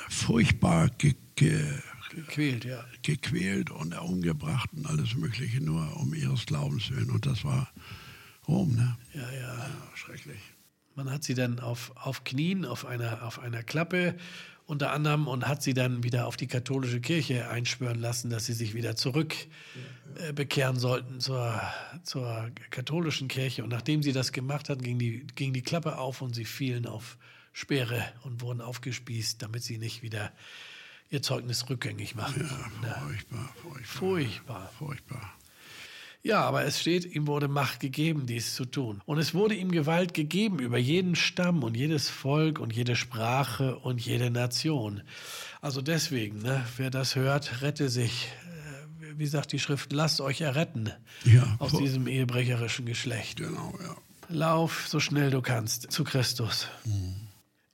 furchtbar ge ge gequält, ja. gequält und umgebracht und alles Mögliche nur um ihres Glaubens willen. Und das war Rom, ne? Ja, ja. ja schrecklich. Man hat sie dann auf, auf Knien, auf einer, auf einer Klappe unter anderem und hat sie dann wieder auf die katholische Kirche einschwören lassen, dass sie sich wieder zurück äh, bekehren sollten zur, zur katholischen Kirche. Und nachdem sie das gemacht hat, ging die, ging die Klappe auf und sie fielen auf Speere und wurden aufgespießt, damit sie nicht wieder ihr Zeugnis rückgängig machen. Ja, furchtbar, furchtbar. Furchtbar. Furchtbar. Ja, aber es steht, ihm wurde Macht gegeben, dies zu tun. Und es wurde ihm Gewalt gegeben über jeden Stamm und jedes Volk und jede Sprache und jede Nation. Also deswegen, ne, wer das hört, rette sich. Äh, Wie sagt die Schrift, lasst euch erretten Ja, aus fu- diesem ehebrecherischen Geschlecht. Genau, ja. Lauf so schnell du kannst zu Christus.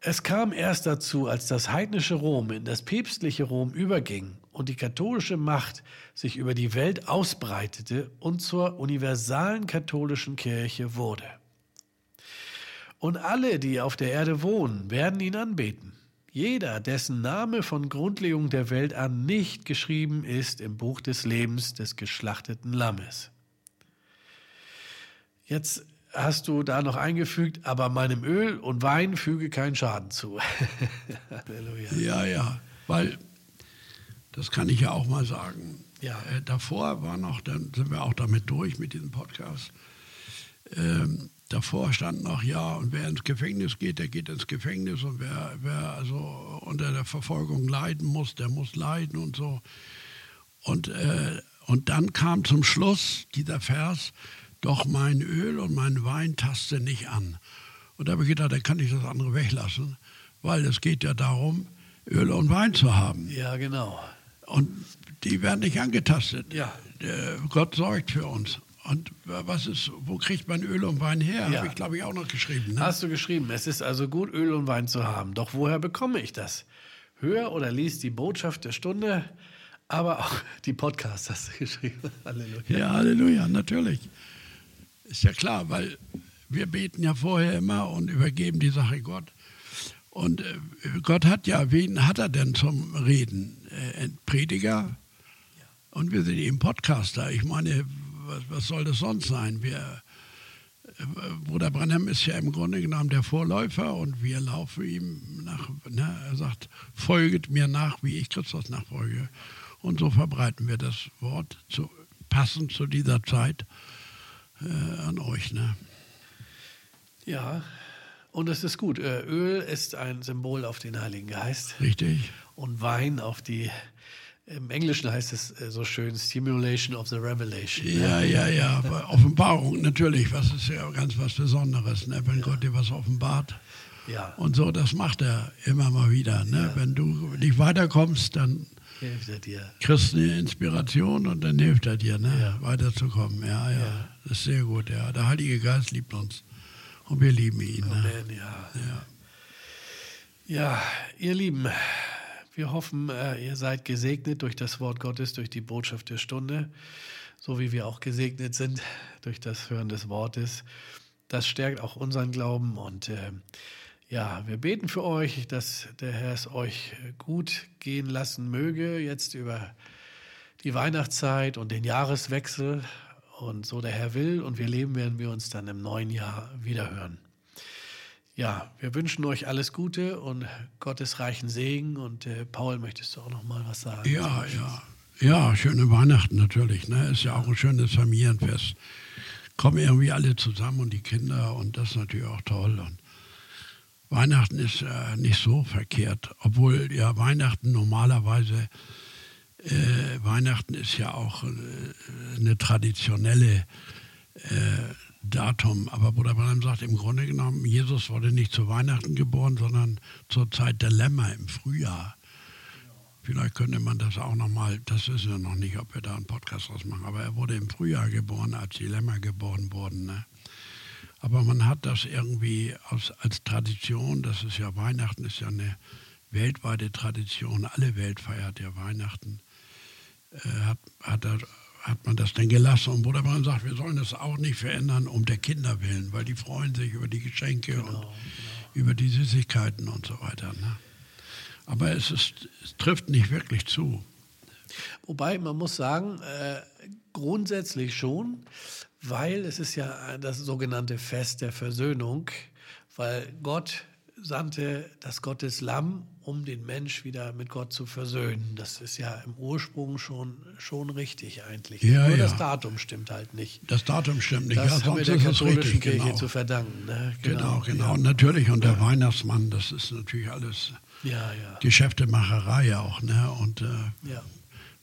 Es kam erst dazu, als das heidnische Rom in das päpstliche Rom überging und die katholische Macht sich über die Welt ausbreitete und zur universalen katholischen Kirche wurde. Und alle, die auf der Erde wohnen, werden ihn anbeten. Jeder, dessen Name von Grundlegung der Welt an nicht geschrieben ist im Buch des Lebens des geschlachteten Lammes. Jetzt hast du da noch eingefügt, aber meinem Öl und Wein füge keinen Schaden zu. Halleluja. Ja, ja, weil das kann ich ja auch mal sagen. Ja. Äh, davor war noch, dann sind wir auch damit durch mit diesem Podcast. Ähm, davor stand noch, ja, und wer ins Gefängnis geht, der geht ins Gefängnis und wer, wer also unter der Verfolgung leiden muss, der muss leiden und so. Und, äh, und dann kam zum Schluss dieser Vers, doch mein Öl und mein Wein taste nicht an. Und da habe ich gedacht, dann kann ich das andere weglassen, weil es geht ja darum, Öl und Wein zu haben. Ja, genau. Und die werden nicht angetastet. Ja. Gott sorgt für uns. Und was ist, wo kriegt man Öl und Wein her? Ja. Habe ich, glaube ich, auch noch geschrieben. Ne? Hast du geschrieben, es ist also gut, Öl und Wein zu haben. Doch woher bekomme ich das? Hör oder lies die Botschaft der Stunde, aber auch die Podcasts hast du geschrieben. Halleluja. Ja, Halleluja, natürlich. Ist ja klar, weil wir beten ja vorher immer und übergeben die Sache Gott. Und äh, Gott hat ja, wen hat er denn zum Reden? Äh, ein Prediger? Und wir sind eben Podcaster. Ich meine, was, was soll das sonst sein? Wir, äh, Bruder Branham ist ja im Grunde genommen der Vorläufer und wir laufen ihm nach. Ne? Er sagt, folget mir nach, wie ich Christus nachfolge. Und so verbreiten wir das Wort zu, passend zu dieser Zeit äh, an euch. Ne? Ja, und es ist gut. Äh, Öl ist ein Symbol auf den Heiligen Geist Richtig? und Wein auf die, im Englischen heißt es äh, so schön, Stimulation of the Revelation. Ja, ja, ja. aber Offenbarung natürlich, was ist ja ganz was Besonderes, ne? wenn Gott dir was offenbart. Ja, Und so, das macht er immer mal wieder. Ne? Wenn du nicht weiterkommst, dann hilft er dir. kriegst du eine Inspiration und dann hilft er dir, ne? Ja. weiterzukommen. Ja, ja, Ja. Das ist sehr gut, ja. Der Heilige Geist liebt uns und wir lieben ihn. Ne? Amen, ja. Ja, ihr Lieben, wir hoffen, äh, ihr seid gesegnet durch das Wort Gottes, durch die Botschaft der Stunde, so wie wir auch gesegnet sind durch das Hören des Wortes. Das stärkt auch unseren Glauben und äh, ja, wir beten für euch, dass der Herr es euch gut gehen lassen möge, jetzt über die Weihnachtszeit und den Jahreswechsel. Und so der Herr will und wir leben, werden wir uns dann im neuen Jahr wiederhören. Ja, wir wünschen euch alles Gute und Gottes reichen Segen. Und äh, Paul, möchtest du auch noch mal was sagen? Ja, ja. Ja, schöne Weihnachten natürlich. Ne? Ist ja auch ein schönes Familienfest. Kommen irgendwie alle zusammen und die Kinder und das ist natürlich auch toll. Und Weihnachten ist äh, nicht so verkehrt, obwohl ja Weihnachten normalerweise, äh, Weihnachten ist ja auch äh, eine traditionelle äh, Datum. Aber Bruder Branham sagt im Grunde genommen, Jesus wurde nicht zu Weihnachten geboren, sondern zur Zeit der Lämmer im Frühjahr. Vielleicht könnte man das auch nochmal, das wissen wir noch nicht, ob wir da einen Podcast draus machen, aber er wurde im Frühjahr geboren, als die Lämmer geboren wurden. Ne? Aber man hat das irgendwie aus, als Tradition, das ist ja Weihnachten, ist ja eine weltweite Tradition, alle Welt feiert ja Weihnachten, hat, hat, er, hat man das denn gelassen. Und Bruder Branham sagt, wir sollen das auch nicht verändern um der Kinder willen, weil die freuen sich über die Geschenke und über die Süßigkeiten und so weiter. Ne? Aber es, ist, es trifft nicht wirklich zu. Wobei man muss sagen, äh, grundsätzlich schon, weil es ist ja das sogenannte Fest der Versöhnung weil Gott sandte das Gotteslamm, um den Mensch wieder mit Gott zu versöhnen. Das ist ja im Ursprung schon, schon richtig eigentlich. Ja, Nur ja. das Datum stimmt halt nicht. Das Datum stimmt nicht. Das ja, haben wir der katholischen richtig, Kirche genau. zu verdanken. Ne? Genau, genau. Ja. Und natürlich, und der Weihnachtsmann, das ist natürlich alles Ja, ja. Geschäftemacherei auch. Ne? Und äh, ja.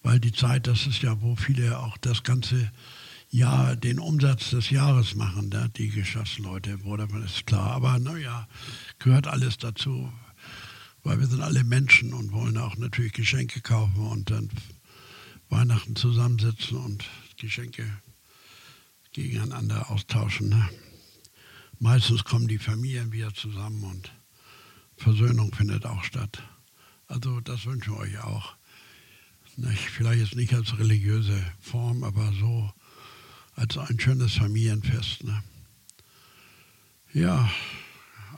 weil die Zeit, das ist ja, wo viele auch das ganze Jahr, den Umsatz des Jahres machen, ne? die Geschäftsleute, das ist klar. Aber naja, gehört alles dazu, weil wir sind alle Menschen und wollen auch natürlich Geschenke kaufen und dann Weihnachten zusammensitzen und Geschenke gegeneinander austauschen. Ne? Meistens kommen die Familien wieder zusammen und Versöhnung findet auch statt. Also das wünschen wir euch auch. Nicht, vielleicht jetzt nicht als religiöse Form, aber so als ein schönes Familienfest. Ne? Ja,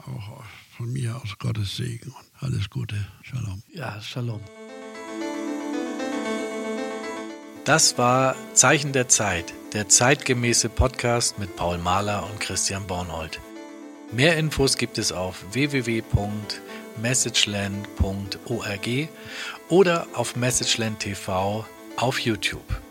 auch von mir aus Gottes Segen und alles Gute. Shalom. Ja, Shalom. Das war Zeichen der Zeit, der zeitgemäße Podcast mit Paul Mahler und Christian Bornhold. Mehr Infos gibt es auf www.messageland.org oder auf Messageland TV auf YouTube.